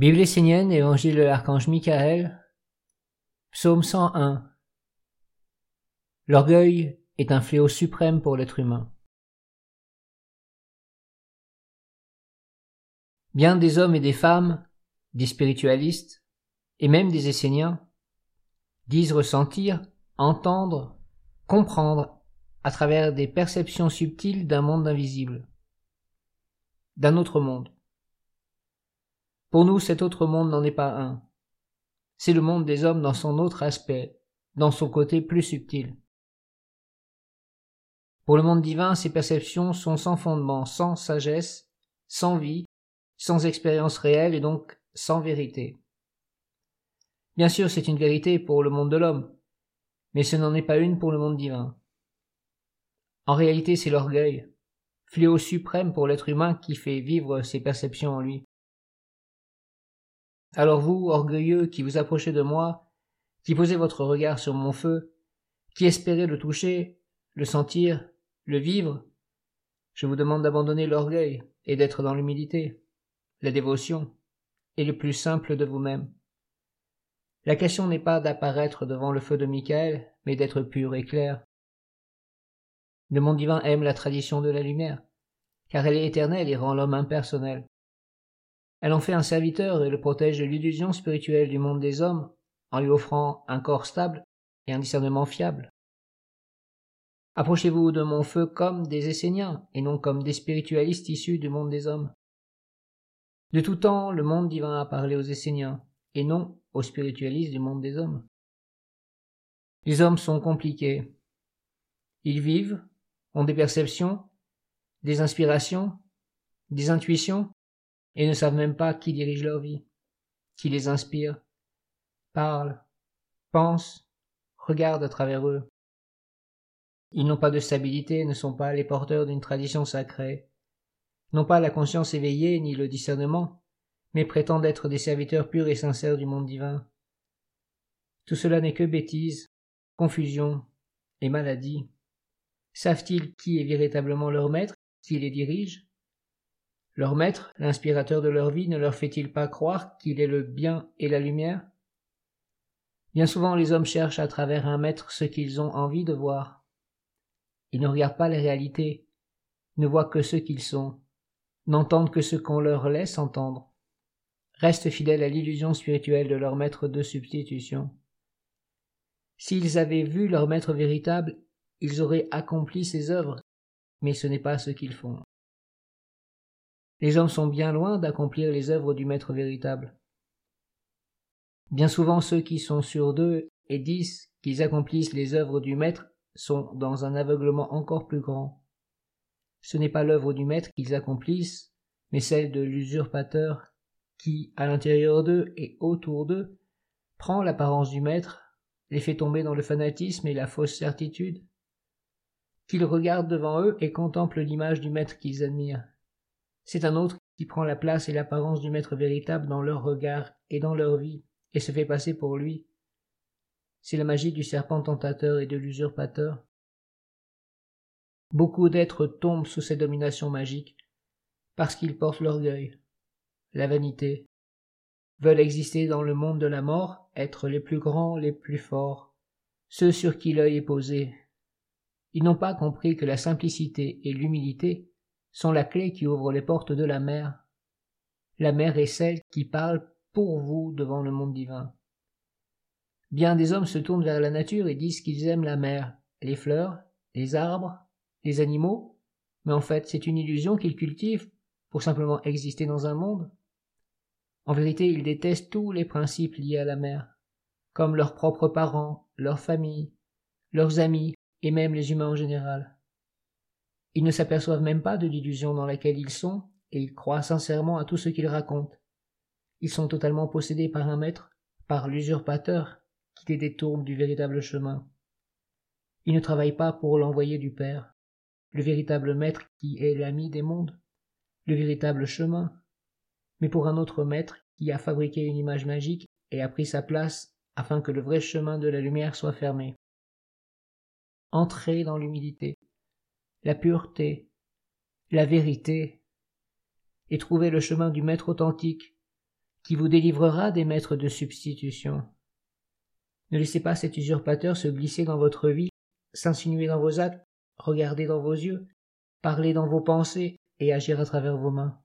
Bible essénienne, Évangile de l'archange Michael, Psaume 101. L'orgueil est un fléau suprême pour l'être humain. Bien des hommes et des femmes, des spiritualistes, et même des Esséniens, disent ressentir, entendre, comprendre à travers des perceptions subtiles d'un monde invisible, d'un autre monde. Pour nous, cet autre monde n'en est pas un. C'est le monde des hommes dans son autre aspect, dans son côté plus subtil. Pour le monde divin, ces perceptions sont sans fondement, sans sagesse, sans vie, sans expérience réelle et donc sans vérité. Bien sûr, c'est une vérité pour le monde de l'homme, mais ce n'en est pas une pour le monde divin. En réalité, c'est l'orgueil, fléau suprême pour l'être humain qui fait vivre ses perceptions en lui. Alors vous, orgueilleux, qui vous approchez de moi, qui posez votre regard sur mon feu, qui espérez le toucher, le sentir, le vivre, je vous demande d'abandonner l'orgueil et d'être dans l'humilité, la dévotion, et le plus simple de vous-même. La question n'est pas d'apparaître devant le feu de Michael, mais d'être pur et clair. Le monde divin aime la tradition de la lumière, car elle est éternelle et rend l'homme impersonnel. Elle en fait un serviteur et le protège de l'illusion spirituelle du monde des hommes en lui offrant un corps stable et un discernement fiable. Approchez-vous de mon feu comme des Esséniens et non comme des spiritualistes issus du monde des hommes. De tout temps, le monde divin a parlé aux Esséniens et non aux spiritualistes du monde des hommes. Les hommes sont compliqués. Ils vivent, ont des perceptions, des inspirations, des intuitions, et ne savent même pas qui dirige leur vie, qui les inspire, parle, pense, regarde à travers eux. Ils n'ont pas de stabilité, ne sont pas les porteurs d'une tradition sacrée, n'ont pas la conscience éveillée ni le discernement, mais prétendent être des serviteurs purs et sincères du monde divin. Tout cela n'est que bêtise, confusion et maladie. Savent-ils qui est véritablement leur maître, qui les dirige? Leur maître, l'inspirateur de leur vie, ne leur fait-il pas croire qu'il est le bien et la lumière? Bien souvent les hommes cherchent à travers un maître ce qu'ils ont envie de voir. Ils ne regardent pas les réalités, ne voient que ce qu'ils sont, n'entendent que ce qu'on leur laisse entendre, restent fidèles à l'illusion spirituelle de leur maître de substitution. S'ils avaient vu leur maître véritable, ils auraient accompli ses œuvres, mais ce n'est pas ce qu'ils font. Les hommes sont bien loin d'accomplir les œuvres du Maître véritable. Bien souvent ceux qui sont sûrs d'eux et disent qu'ils accomplissent les œuvres du Maître sont dans un aveuglement encore plus grand. Ce n'est pas l'œuvre du Maître qu'ils accomplissent, mais celle de l'usurpateur qui, à l'intérieur d'eux et autour d'eux, prend l'apparence du Maître, les fait tomber dans le fanatisme et la fausse certitude, qu'ils regardent devant eux et contemplent l'image du Maître qu'ils admirent. C'est un autre qui prend la place et l'apparence du maître véritable dans leur regard et dans leur vie, et se fait passer pour lui. C'est la magie du serpent tentateur et de l'usurpateur. Beaucoup d'êtres tombent sous ces dominations magiques parce qu'ils portent l'orgueil, la vanité, veulent exister dans le monde de la mort, être les plus grands, les plus forts, ceux sur qui l'œil est posé. Ils n'ont pas compris que la simplicité et l'humilité sont la clé qui ouvre les portes de la mer. La mer est celle qui parle pour vous devant le monde divin. Bien des hommes se tournent vers la nature et disent qu'ils aiment la mer, les fleurs, les arbres, les animaux, mais en fait c'est une illusion qu'ils cultivent pour simplement exister dans un monde. En vérité, ils détestent tous les principes liés à la mer, comme leurs propres parents, leurs familles, leurs amis et même les humains en général. Ils ne s'aperçoivent même pas de l'illusion dans laquelle ils sont, et ils croient sincèrement à tout ce qu'ils racontent. Ils sont totalement possédés par un maître, par l'usurpateur, qui les détourne du véritable chemin. Ils ne travaillent pas pour l'envoyer du Père, le véritable maître qui est l'ami des mondes, le véritable chemin, mais pour un autre maître qui a fabriqué une image magique et a pris sa place afin que le vrai chemin de la lumière soit fermé. Entrez dans l'humilité, la pureté, la vérité, et trouver le chemin du maître authentique, qui vous délivrera des maîtres de substitution. Ne laissez pas cet usurpateur se glisser dans votre vie, s'insinuer dans vos actes, regarder dans vos yeux, parler dans vos pensées et agir à travers vos mains.